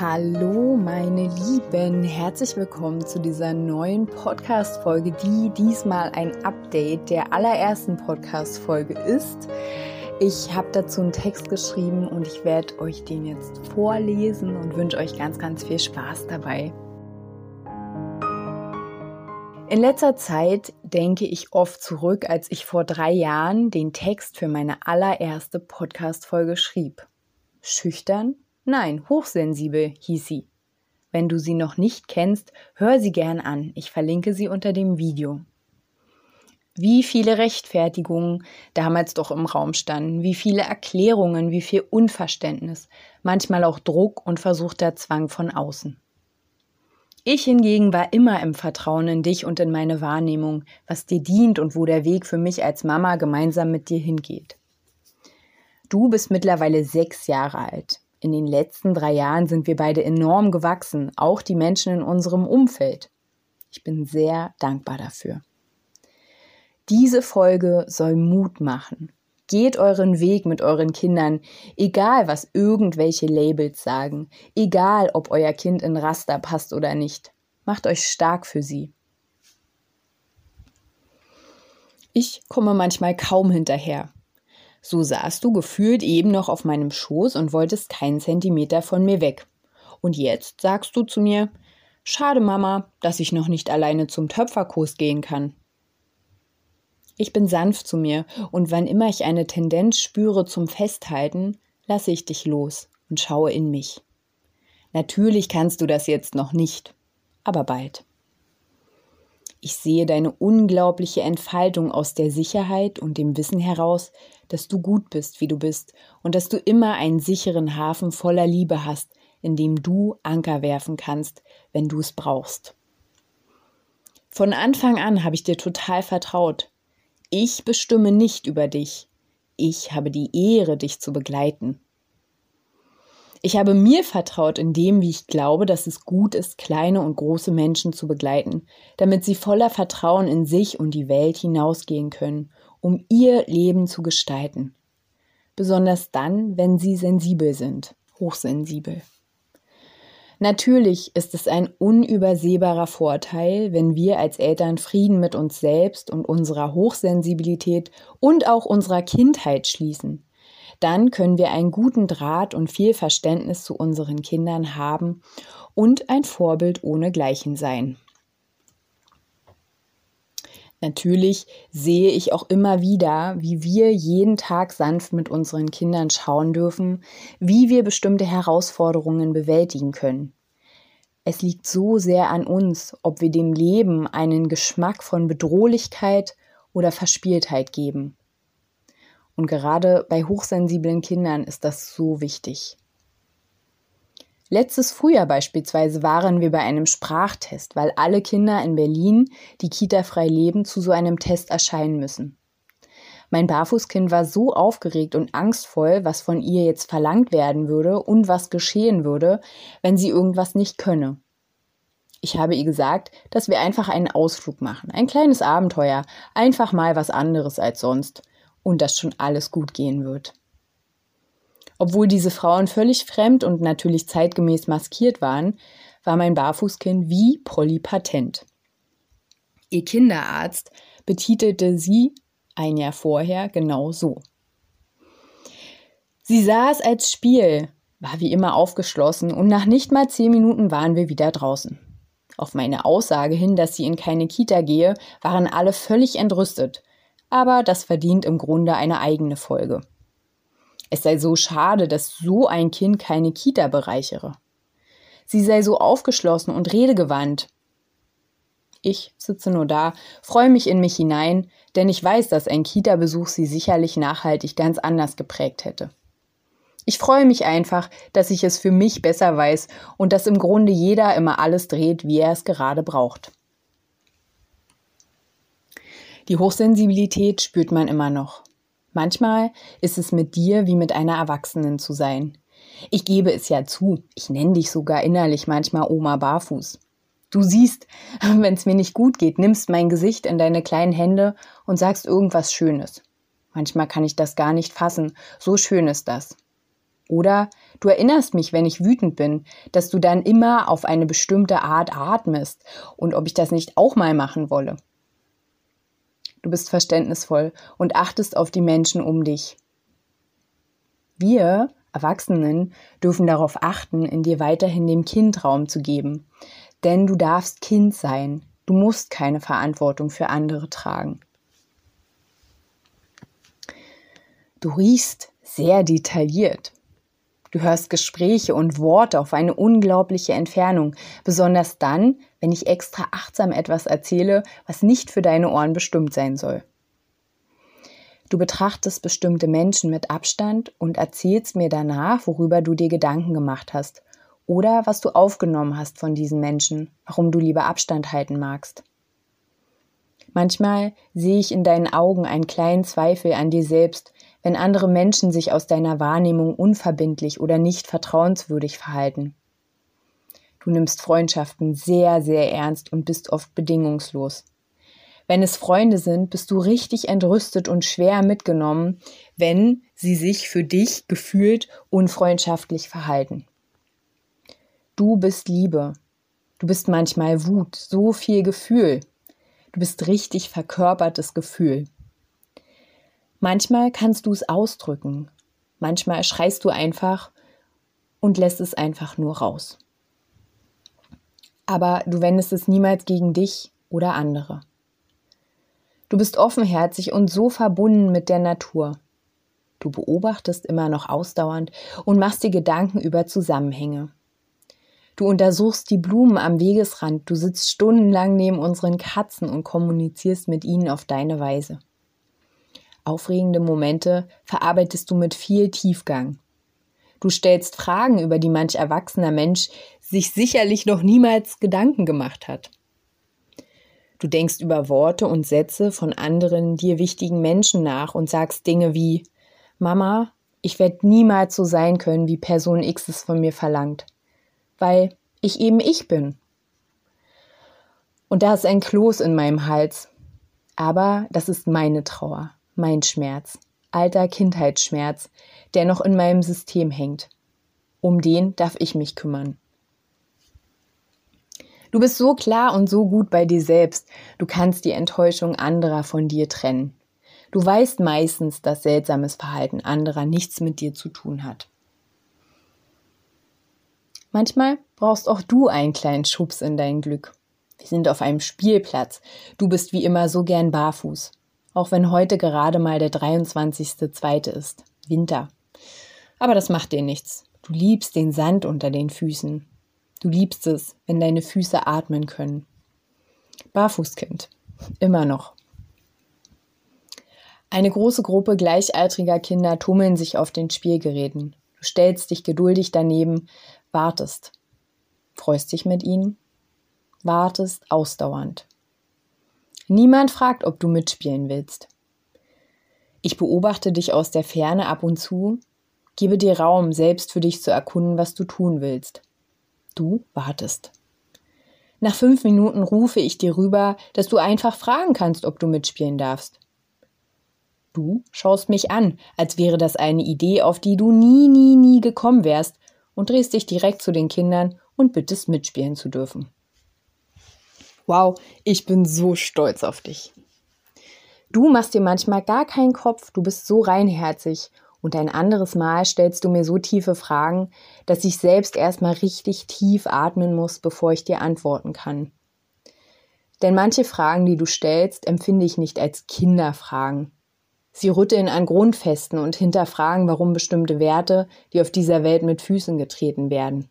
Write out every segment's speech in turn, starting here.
Hallo meine Lieben, herzlich willkommen zu dieser neuen Podcast-Folge, die diesmal ein Update der allerersten Podcast-Folge ist. Ich habe dazu einen Text geschrieben und ich werde euch den jetzt vorlesen und wünsche euch ganz, ganz viel Spaß dabei. In letzter Zeit denke ich oft zurück, als ich vor drei Jahren den Text für meine allererste Podcast-Folge schrieb. Schüchtern, Nein, hochsensibel hieß sie. Wenn du sie noch nicht kennst, hör sie gern an. Ich verlinke sie unter dem Video. Wie viele Rechtfertigungen damals doch im Raum standen, wie viele Erklärungen, wie viel Unverständnis, manchmal auch Druck und versuchter Zwang von außen. Ich hingegen war immer im Vertrauen in dich und in meine Wahrnehmung, was dir dient und wo der Weg für mich als Mama gemeinsam mit dir hingeht. Du bist mittlerweile sechs Jahre alt. In den letzten drei Jahren sind wir beide enorm gewachsen, auch die Menschen in unserem Umfeld. Ich bin sehr dankbar dafür. Diese Folge soll Mut machen. Geht euren Weg mit euren Kindern, egal was irgendwelche Labels sagen, egal ob euer Kind in Raster passt oder nicht. Macht euch stark für sie. Ich komme manchmal kaum hinterher. So saßt du gefühlt eben noch auf meinem Schoß und wolltest keinen Zentimeter von mir weg. Und jetzt sagst du zu mir, schade Mama, dass ich noch nicht alleine zum Töpferkurs gehen kann. Ich bin sanft zu mir, und wann immer ich eine Tendenz spüre zum Festhalten, lasse ich dich los und schaue in mich. Natürlich kannst du das jetzt noch nicht, aber bald. Ich sehe deine unglaubliche Entfaltung aus der Sicherheit und dem Wissen heraus, dass du gut bist, wie du bist, und dass du immer einen sicheren Hafen voller Liebe hast, in dem du Anker werfen kannst, wenn du es brauchst. Von Anfang an habe ich dir total vertraut. Ich bestimme nicht über dich. Ich habe die Ehre, dich zu begleiten. Ich habe mir vertraut in dem, wie ich glaube, dass es gut ist, kleine und große Menschen zu begleiten, damit sie voller Vertrauen in sich und die Welt hinausgehen können, um ihr Leben zu gestalten. Besonders dann, wenn sie sensibel sind, hochsensibel. Natürlich ist es ein unübersehbarer Vorteil, wenn wir als Eltern Frieden mit uns selbst und unserer Hochsensibilität und auch unserer Kindheit schließen dann können wir einen guten Draht und viel Verständnis zu unseren Kindern haben und ein Vorbild ohnegleichen sein. Natürlich sehe ich auch immer wieder, wie wir jeden Tag sanft mit unseren Kindern schauen dürfen, wie wir bestimmte Herausforderungen bewältigen können. Es liegt so sehr an uns, ob wir dem Leben einen Geschmack von Bedrohlichkeit oder Verspieltheit geben. Und gerade bei hochsensiblen Kindern ist das so wichtig. Letztes Frühjahr beispielsweise waren wir bei einem Sprachtest, weil alle Kinder in Berlin, die kita-frei leben, zu so einem Test erscheinen müssen. Mein Barfußkind war so aufgeregt und angstvoll, was von ihr jetzt verlangt werden würde und was geschehen würde, wenn sie irgendwas nicht könne. Ich habe ihr gesagt, dass wir einfach einen Ausflug machen, ein kleines Abenteuer, einfach mal was anderes als sonst und dass schon alles gut gehen wird. Obwohl diese Frauen völlig fremd und natürlich zeitgemäß maskiert waren, war mein Barfußkind wie polypatent. Ihr Kinderarzt betitelte sie ein Jahr vorher genau so. Sie sah es als Spiel, war wie immer aufgeschlossen und nach nicht mal zehn Minuten waren wir wieder draußen. Auf meine Aussage hin, dass sie in keine Kita gehe, waren alle völlig entrüstet aber das verdient im Grunde eine eigene Folge. Es sei so schade, dass so ein Kind keine Kita bereichere. Sie sei so aufgeschlossen und redegewandt. Ich sitze nur da, freue mich in mich hinein, denn ich weiß, dass ein Kita-Besuch sie sicherlich nachhaltig ganz anders geprägt hätte. Ich freue mich einfach, dass ich es für mich besser weiß und dass im Grunde jeder immer alles dreht, wie er es gerade braucht. Die Hochsensibilität spürt man immer noch. Manchmal ist es mit dir wie mit einer Erwachsenen zu sein. Ich gebe es ja zu, ich nenne dich sogar innerlich manchmal Oma Barfuß. Du siehst, wenn es mir nicht gut geht, nimmst mein Gesicht in deine kleinen Hände und sagst irgendwas Schönes. Manchmal kann ich das gar nicht fassen, so schön ist das. Oder du erinnerst mich, wenn ich wütend bin, dass du dann immer auf eine bestimmte Art atmest und ob ich das nicht auch mal machen wolle. Du bist verständnisvoll und achtest auf die Menschen um dich. Wir, Erwachsenen, dürfen darauf achten, in dir weiterhin dem Kind Raum zu geben. Denn du darfst Kind sein. Du musst keine Verantwortung für andere tragen. Du riechst sehr detailliert. Du hörst Gespräche und Worte auf eine unglaubliche Entfernung, besonders dann, wenn ich extra achtsam etwas erzähle, was nicht für deine Ohren bestimmt sein soll. Du betrachtest bestimmte Menschen mit Abstand und erzählst mir danach, worüber du dir Gedanken gemacht hast oder was du aufgenommen hast von diesen Menschen, warum du lieber Abstand halten magst. Manchmal sehe ich in deinen Augen einen kleinen Zweifel an dir selbst, wenn andere Menschen sich aus deiner Wahrnehmung unverbindlich oder nicht vertrauenswürdig verhalten. Du nimmst Freundschaften sehr, sehr ernst und bist oft bedingungslos. Wenn es Freunde sind, bist du richtig entrüstet und schwer mitgenommen, wenn sie sich für dich gefühlt unfreundschaftlich verhalten. Du bist Liebe. Du bist manchmal Wut, so viel Gefühl. Du bist richtig verkörpertes Gefühl. Manchmal kannst du es ausdrücken, manchmal schreist du einfach und lässt es einfach nur raus. Aber du wendest es niemals gegen dich oder andere. Du bist offenherzig und so verbunden mit der Natur. Du beobachtest immer noch ausdauernd und machst dir Gedanken über Zusammenhänge. Du untersuchst die Blumen am Wegesrand, du sitzt stundenlang neben unseren Katzen und kommunizierst mit ihnen auf deine Weise. Aufregende Momente verarbeitest du mit viel Tiefgang. Du stellst Fragen, über die manch erwachsener Mensch sich sicherlich noch niemals Gedanken gemacht hat. Du denkst über Worte und Sätze von anderen dir wichtigen Menschen nach und sagst Dinge wie Mama, ich werde niemals so sein können, wie Person X es von mir verlangt, weil ich eben ich bin. Und da ist ein Kloß in meinem Hals. Aber das ist meine Trauer mein Schmerz, alter Kindheitsschmerz, der noch in meinem System hängt. Um den darf ich mich kümmern. Du bist so klar und so gut bei dir selbst, du kannst die Enttäuschung anderer von dir trennen. Du weißt meistens, dass seltsames Verhalten anderer nichts mit dir zu tun hat. Manchmal brauchst auch du einen kleinen Schubs in dein Glück. Wir sind auf einem Spielplatz. Du bist wie immer so gern barfuß auch wenn heute gerade mal der 23.2. ist, Winter. Aber das macht dir nichts. Du liebst den Sand unter den Füßen. Du liebst es, wenn deine Füße atmen können. Barfußkind. Immer noch. Eine große Gruppe gleichaltriger Kinder tummeln sich auf den Spielgeräten. Du stellst dich geduldig daneben, wartest. Freust dich mit ihnen? Wartest ausdauernd. Niemand fragt, ob du mitspielen willst. Ich beobachte dich aus der Ferne ab und zu, gebe dir Raum, selbst für dich zu erkunden, was du tun willst. Du wartest. Nach fünf Minuten rufe ich dir rüber, dass du einfach fragen kannst, ob du mitspielen darfst. Du schaust mich an, als wäre das eine Idee, auf die du nie, nie, nie gekommen wärst, und drehst dich direkt zu den Kindern und bittest mitspielen zu dürfen. Wow, ich bin so stolz auf dich. Du machst dir manchmal gar keinen Kopf, du bist so reinherzig und ein anderes Mal stellst du mir so tiefe Fragen, dass ich selbst erstmal richtig tief atmen muss, bevor ich dir antworten kann. Denn manche Fragen, die du stellst, empfinde ich nicht als Kinderfragen. Sie rütteln an Grundfesten und hinterfragen, warum bestimmte Werte, die auf dieser Welt mit Füßen getreten werden.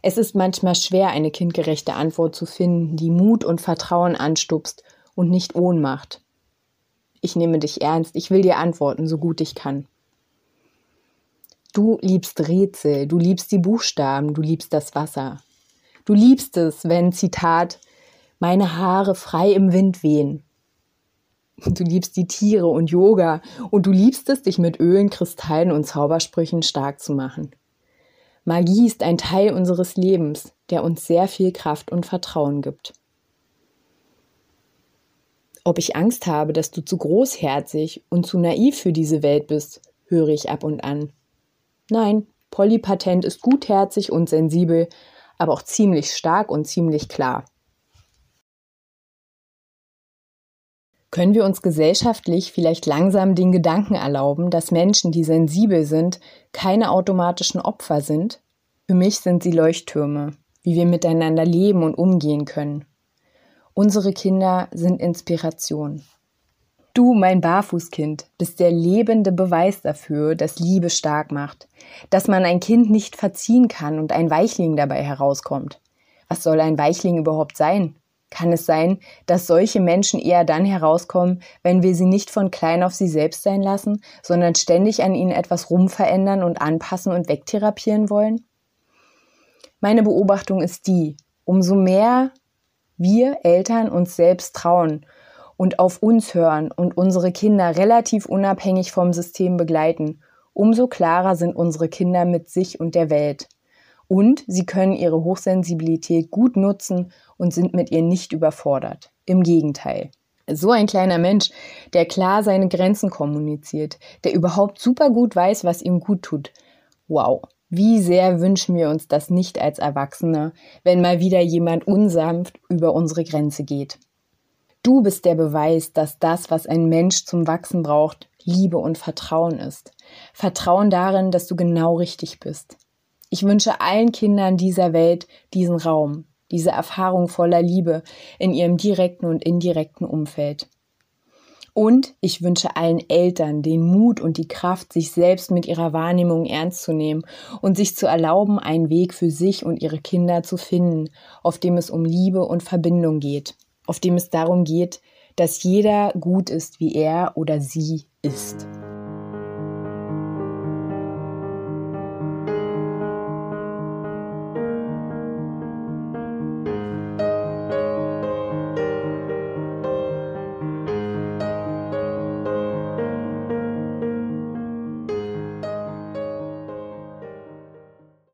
Es ist manchmal schwer, eine kindgerechte Antwort zu finden, die Mut und Vertrauen anstupst und nicht Ohnmacht. Ich nehme dich ernst, ich will dir antworten, so gut ich kann. Du liebst Rätsel, du liebst die Buchstaben, du liebst das Wasser. Du liebst es, wenn, Zitat, meine Haare frei im Wind wehen. Du liebst die Tiere und Yoga und du liebst es, dich mit Ölen, Kristallen und Zaubersprüchen stark zu machen. Magie ist ein Teil unseres Lebens, der uns sehr viel Kraft und Vertrauen gibt. Ob ich Angst habe, dass du zu großherzig und zu naiv für diese Welt bist, höre ich ab und an. Nein, Polly Patent ist gutherzig und sensibel, aber auch ziemlich stark und ziemlich klar. Können wir uns gesellschaftlich vielleicht langsam den Gedanken erlauben, dass Menschen, die sensibel sind, keine automatischen Opfer sind? Für mich sind sie Leuchttürme, wie wir miteinander leben und umgehen können. Unsere Kinder sind Inspiration. Du, mein Barfußkind, bist der lebende Beweis dafür, dass Liebe stark macht, dass man ein Kind nicht verziehen kann und ein Weichling dabei herauskommt. Was soll ein Weichling überhaupt sein? Kann es sein, dass solche Menschen eher dann herauskommen, wenn wir sie nicht von klein auf sie selbst sein lassen, sondern ständig an ihnen etwas rumverändern und anpassen und wegtherapieren wollen? Meine Beobachtung ist die, umso mehr wir Eltern uns selbst trauen und auf uns hören und unsere Kinder relativ unabhängig vom System begleiten, umso klarer sind unsere Kinder mit sich und der Welt. Und sie können ihre Hochsensibilität gut nutzen und sind mit ihr nicht überfordert. Im Gegenteil. So ein kleiner Mensch, der klar seine Grenzen kommuniziert, der überhaupt super gut weiß, was ihm gut tut. Wow, wie sehr wünschen wir uns das nicht als Erwachsene, wenn mal wieder jemand unsanft über unsere Grenze geht. Du bist der Beweis, dass das, was ein Mensch zum Wachsen braucht, Liebe und Vertrauen ist. Vertrauen darin, dass du genau richtig bist. Ich wünsche allen Kindern dieser Welt diesen Raum, diese Erfahrung voller Liebe in ihrem direkten und indirekten Umfeld. Und ich wünsche allen Eltern den Mut und die Kraft, sich selbst mit ihrer Wahrnehmung ernst zu nehmen und sich zu erlauben, einen Weg für sich und ihre Kinder zu finden, auf dem es um Liebe und Verbindung geht, auf dem es darum geht, dass jeder gut ist, wie er oder sie ist.